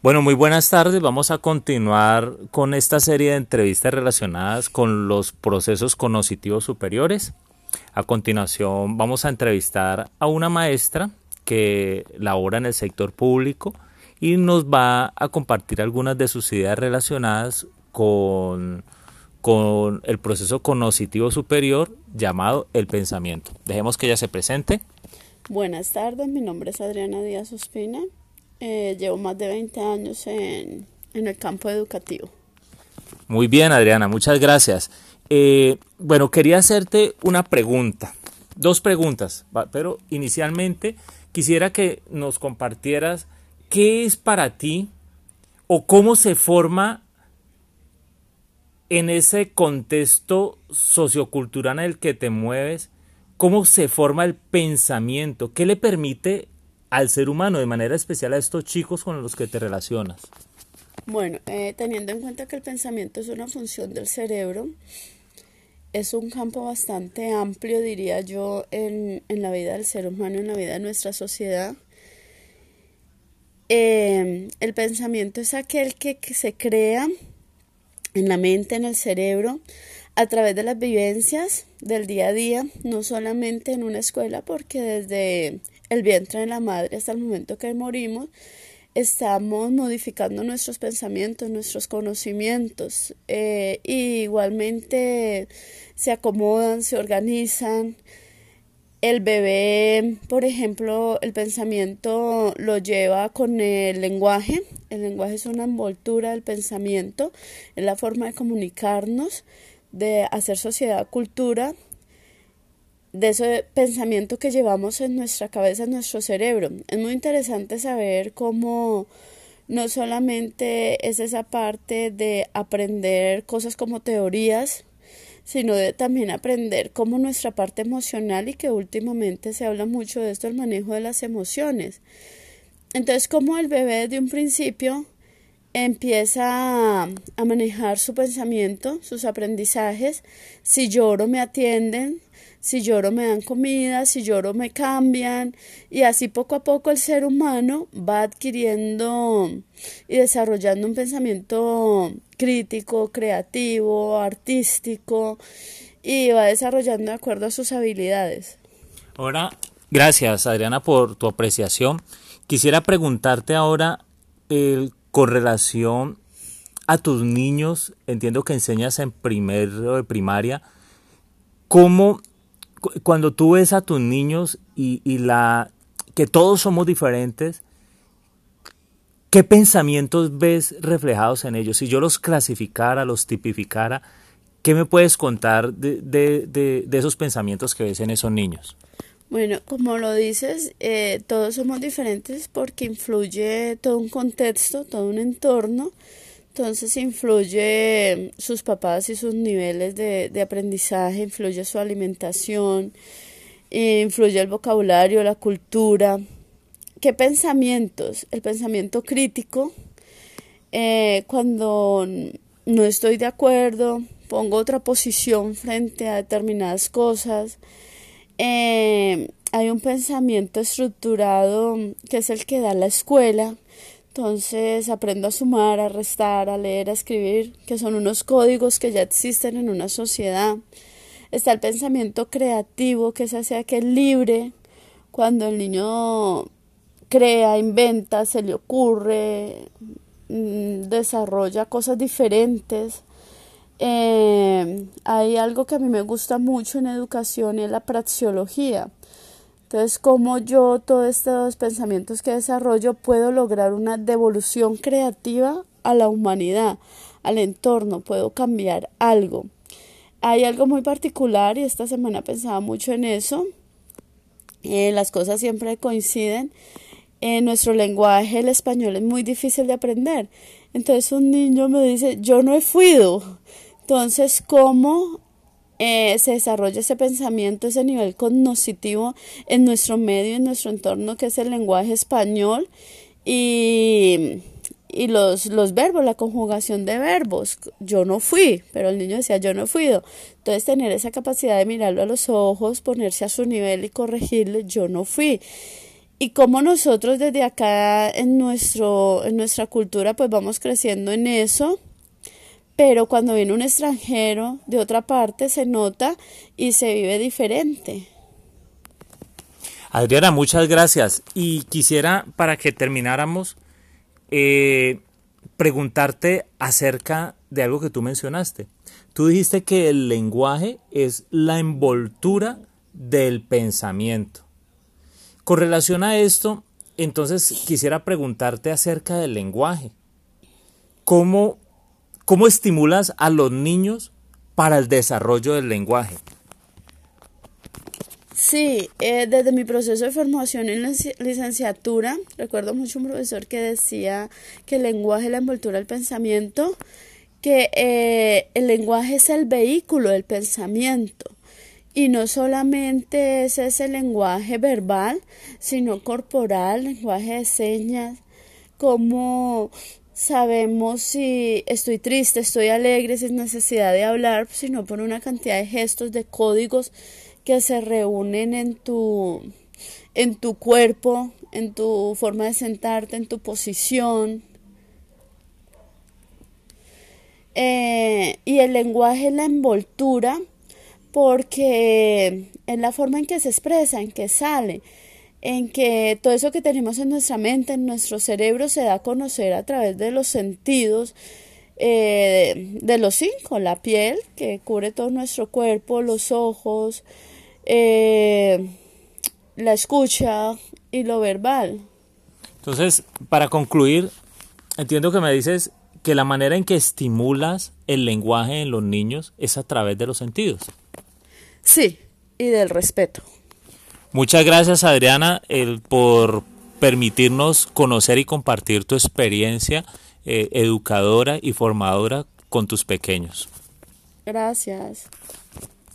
Bueno, muy buenas tardes. Vamos a continuar con esta serie de entrevistas relacionadas con los procesos cognitivos superiores. A continuación vamos a entrevistar a una maestra que labora en el sector público y nos va a compartir algunas de sus ideas relacionadas con, con el proceso cognitivo superior llamado el pensamiento. Dejemos que ella se presente. Buenas tardes, mi nombre es Adriana Díaz Ospina. Eh, llevo más de 20 años en, el campo educativo. Muy bien, Adriana, muchas gracias. Eh, bueno, quería hacerte una pregunta, dos preguntas, pero inicialmente quisiera que nos compartieras qué es para ti o cómo se forma en ese contexto sociocultural en el que te mueves, cómo se forma el pensamiento, qué le permite al ser humano, de manera especial a estos chicos con los que te relacionas? Bueno, eh, teniendo en cuenta que el pensamiento es una función del cerebro, es un campo bastante amplio, diría yo, en, la vida del ser humano, en la vida de nuestra sociedad. Eh, el pensamiento es aquel que, que se crea en la mente, en el cerebro, a través de las vivencias del día a día, no solamente en una escuela, porque desde el vientre de la madre hasta el momento que morimos, estamos modificando nuestros pensamientos, nuestros conocimientos, eh, y igualmente se acomodan, se organizan. El bebé, por ejemplo, el pensamiento lo lleva con el lenguaje. El lenguaje es una envoltura del pensamiento, es la forma de comunicarnos, de hacer sociedad, cultura, de ese pensamiento que llevamos en nuestra cabeza, en nuestro cerebro. Es muy interesante saber cómo no solamente es esa parte de aprender cosas como teorías, sino de también aprender cómo nuestra parte emocional y que últimamente se habla mucho de esto, el manejo de las emociones. Entonces, como el bebé de un principio empieza a manejar su pensamiento, sus aprendizajes, si lloro me atienden, si lloro me dan comida, si lloro me cambian y así poco a poco el ser humano va adquiriendo y desarrollando un pensamiento crítico, creativo, artístico y va desarrollando de acuerdo a sus habilidades. Ahora, gracias Adriana por tu apreciación. Quisiera preguntarte ahora el, con relación a tus niños, entiendo que enseñas en primero de primaria, ¿cómo cuando tú ves a tus niños y, la que todos somos diferentes, ¿qué pensamientos ves reflejados en ellos? Si yo los clasificara, los tipificara, ¿qué me puedes contar de, esos pensamientos que ves en esos niños? Bueno, como lo dices, eh, todos somos diferentes porque influye todo un contexto, todo un entorno entonces influye sus papás y sus niveles de, aprendizaje, influye su alimentación, influye el vocabulario, la cultura. ¿Qué pensamientos? El pensamiento crítico, eh, cuando no estoy de acuerdo, pongo otra posición frente a determinadas cosas. Eh, hay un pensamiento estructurado que es el que da la escuela, entonces aprendo a sumar, a restar, a leer, a escribir, que son unos códigos que ya existen en una sociedad. Está el pensamiento creativo, que es hacia que es libre, cuando el niño crea, inventa, se le ocurre, mm, desarrolla cosas diferentes. Eh, hay algo que a mí me gusta mucho en educación y es la praxiología. Entonces, como yo todos estos pensamientos que desarrollo puedo lograr una devolución creativa a la humanidad, al entorno, puedo cambiar algo. Hay algo muy particular y esta semana pensaba mucho en eso. Eh, las cosas siempre coinciden. En nuestro lenguaje, el español es muy difícil de aprender. Entonces un niño me dice, yo no he fui. Entonces, ¿cómo eh, se desarrolla ese pensamiento, ese nivel cognitivo en nuestro medio, en nuestro entorno, que es el lenguaje español y, los, los verbos, la conjugación de verbos. Yo no fui, pero el niño decía yo no fui. Entonces tener esa capacidad de mirarlo a los ojos, ponerse a su nivel y corregirle, yo no fui. y cómo nosotros desde acá en, nuestro, en nuestra cultura pues vamos creciendo en eso, pero cuando viene un extranjero de otra parte se nota y se vive diferente. Adriana, muchas gracias. Y quisiera, para que termináramos, eh, preguntarte acerca de algo que tú mencionaste. Tú dijiste que el lenguaje es la envoltura del pensamiento. Con relación a esto, entonces quisiera preguntarte acerca del lenguaje. ¿Cómo, cómo estimulas a los niños para el desarrollo del lenguaje? Sí, eh, desde mi proceso de formación en la licenciatura, recuerdo mucho un profesor que decía que el lenguaje es la envoltura del pensamiento, que eh, el lenguaje es el vehículo del pensamiento. Y no solamente es ese lenguaje verbal, sino corporal, lenguaje de señas, como sabemos si estoy triste, estoy alegre, sin necesidad de hablar, sino por una cantidad de gestos, de códigos que se reúnen en tu, en tu cuerpo, en tu forma de sentarte, en tu posición. Eh, y el lenguaje es la envoltura porque es la forma en que se expresa, en que sale, en que todo eso que tenemos en nuestra mente, en nuestro cerebro, se da a conocer a través de los sentidos, eh, de los cinco, la piel, que cubre todo nuestro cuerpo, los ojos, eh, la escucha y lo verbal. Entonces, para concluir, entiendo que me dices que la manera en que estimulas el lenguaje en los niños es a través de los sentidos. Sí, y del respeto. Muchas gracias Adriana el, por permitirnos conocer y compartir tu experiencia eh, educadora y formadora con tus pequeños. Gracias.